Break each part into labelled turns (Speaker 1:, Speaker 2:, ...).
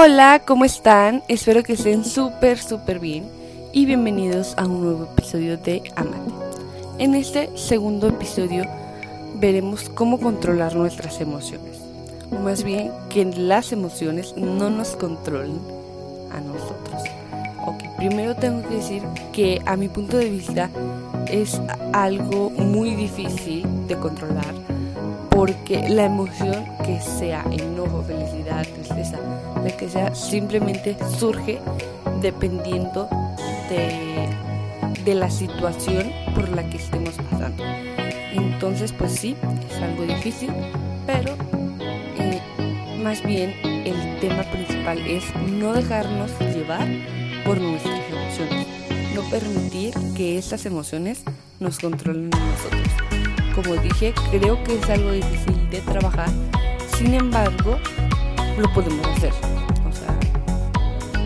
Speaker 1: Hola, ¿cómo están? Espero que estén súper, súper bien y bienvenidos a un nuevo episodio de Amate. En este segundo episodio veremos cómo controlar nuestras emociones, o más bien que las emociones no nos controlen a nosotros. Ok, primero tengo que decir que a mi punto de vista es algo muy difícil de controlar porque la emoción que sea enojo, felicidad, tristeza, la que sea, simplemente surge dependiendo de, la situación por la que estemos pasando. Entonces, pues sí, es algo difícil, pero eh, más bien el tema principal es no dejarnos llevar por nuestras emociones, no permitir que estas emociones nos controlen a nosotros. Como dije, creo que es algo difícil de trabajar, sin embargo, lo podemos hacer. O sea,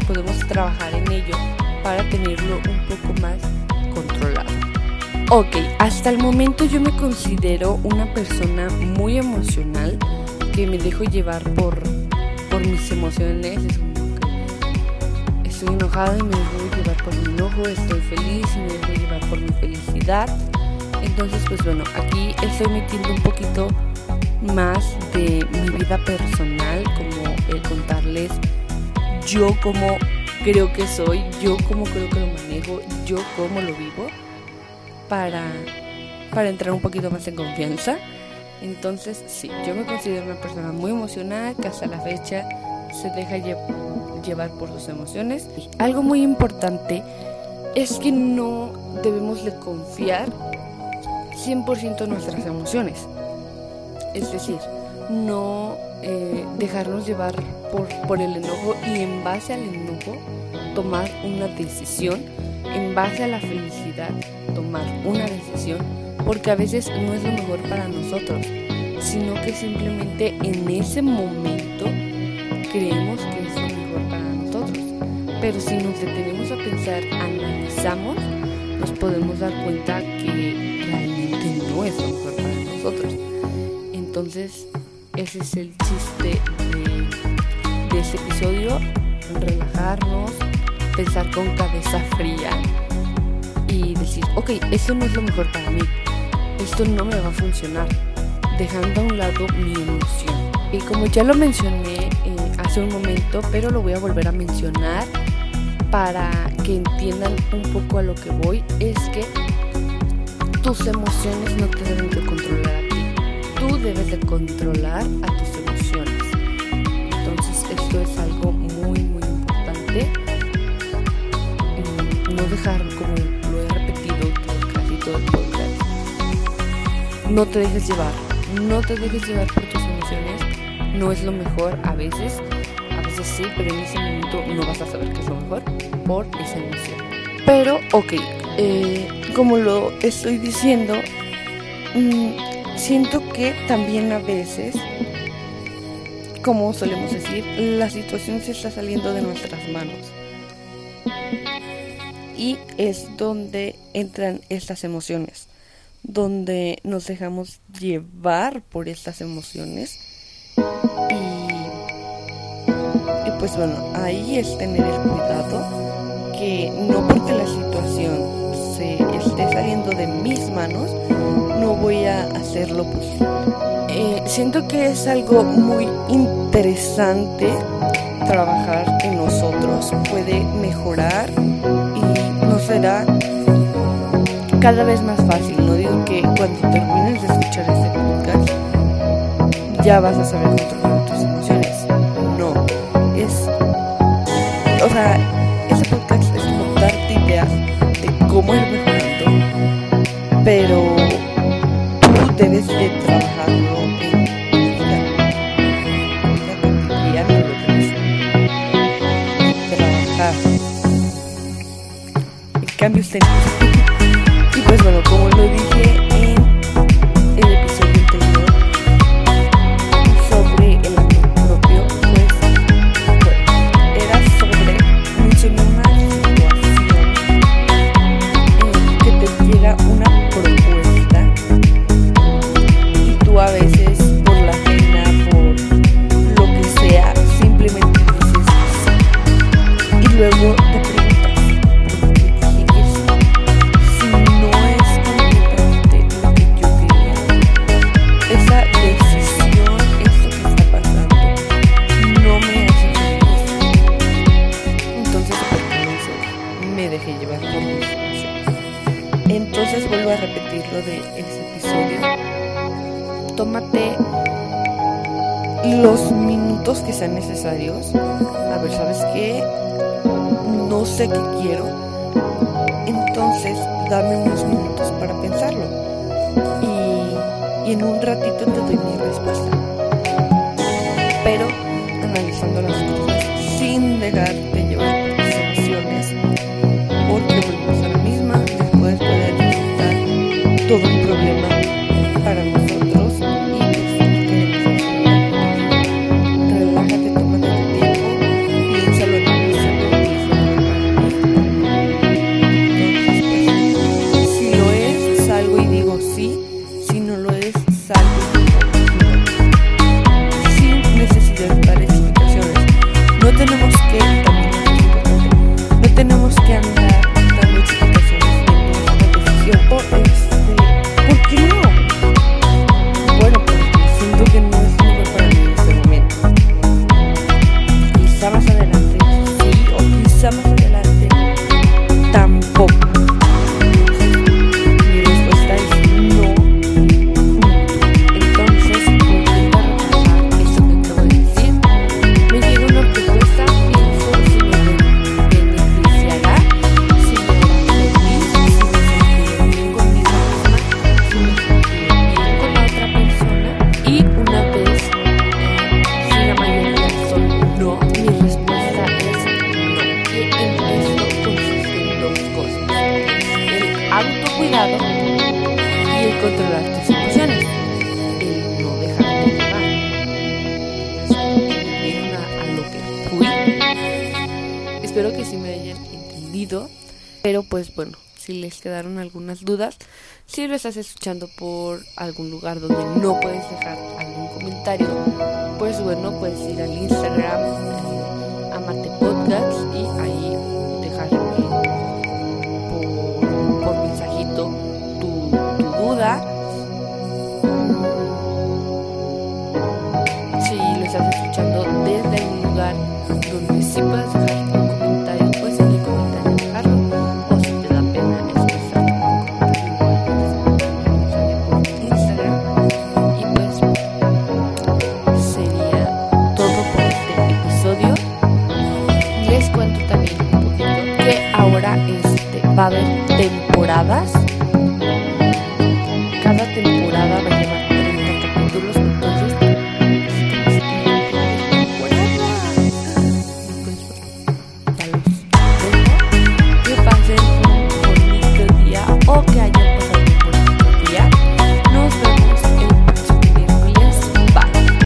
Speaker 1: podemos trabajar en ello para tenerlo un poco más controlado. Ok, hasta el momento yo me considero una persona muy emocional que me dejo llevar por, por mis emociones. estoy enojada y me dejo llevar por mi enojo, estoy feliz y me dejo llevar por mi felicidad entonces, pues bueno, aquí estoy metiendo un poquito más de mi vida personal, como el contarles yo como creo que soy, yo como creo que lo manejo, yo cómo lo vivo, para, para entrar un poquito más en confianza. Entonces, sí, yo me considero una persona muy emocional que hasta la fecha se deja llevar por sus emociones. Algo muy importante es que no debemos de confiar 100% nuestras emociones. Es decir, no eh, dejarnos llevar por, por el enojo y en base al enojo tomar una decisión, en base a la felicidad tomar una decisión, porque a veces no es lo mejor para nosotros, sino que simplemente en ese momento creemos que es lo mejor para nosotros. Pero si nos detenemos a pensar, analizamos, nos podemos dar cuenta que nosotros. Entonces, ese es el chiste de, de este episodio, relajarnos, pensar con cabeza fría y decir, ok, esto no es lo mejor para mí, esto no me va a funcionar, dejando a un lado mi emoción. Y como ya lo mencioné eh, hace un momento, pero lo voy a volver a mencionar, para que entiendan un poco a lo que voy es que tus emociones no te deben de controlar controlar a tus emociones. Entonces esto es algo muy muy importante. Mm, no dejar, como lo he repetido casi todo el podcast, no te dejes llevar. No te dejes llevar por tus emociones. No es lo mejor a veces sí, pero en ese momento no vas a saber qué es lo mejor por esa emoción. Pero, ok, eh, como lo estoy diciendo, mm, siento que también a veces, como solemos decir, la situación se está saliendo de nuestras manos. Y es donde entran estas emociones, donde nos dejamos llevar por estas emociones pues bueno, ahí es tener el cuidado que no porque la situación esté saliendo de mis manos, no voy a hacer lo posible. Eh, siento que es algo muy interesante trabajar en nosotros, puede mejorar y no será cada vez más fácil. No digo que cuando termines de escuchar este podcast ya vas a saber controlar tus emociones o sea, ese podcast cómo ir mejorando, pero tú debes de trabajarlo en trabajar. El cambio está en Y pues bueno, como luego te preguntas, ¿por qué? Si no es completamente lo que yo quería. Esa decisión, esto que está pasando, no me hace feliz. Entonces, ¿por? Me dejé llevar por mis emociones. Entonces vuelvo a repetir lo de ese episodio. Tómate los minutos que sean necesarios. A ver, ¿sabes qué? No sé qué quiero. Entonces, dame unos minutos para pensarlo. Y, en un ratito te doy mi respuesta. Pero analizando las cosas sin dejarte controlar tus emociones, el no dejarte llevar. Vieron a, lo que fui. Espero que sí me hayan entendido, pero pues bueno, si les quedaron algunas dudas, si lo estás escuchando por algún lugar donde no puedes dejar algún comentario, pues bueno, puedes ir al Instagram, eh, Amate y ahí temporadas.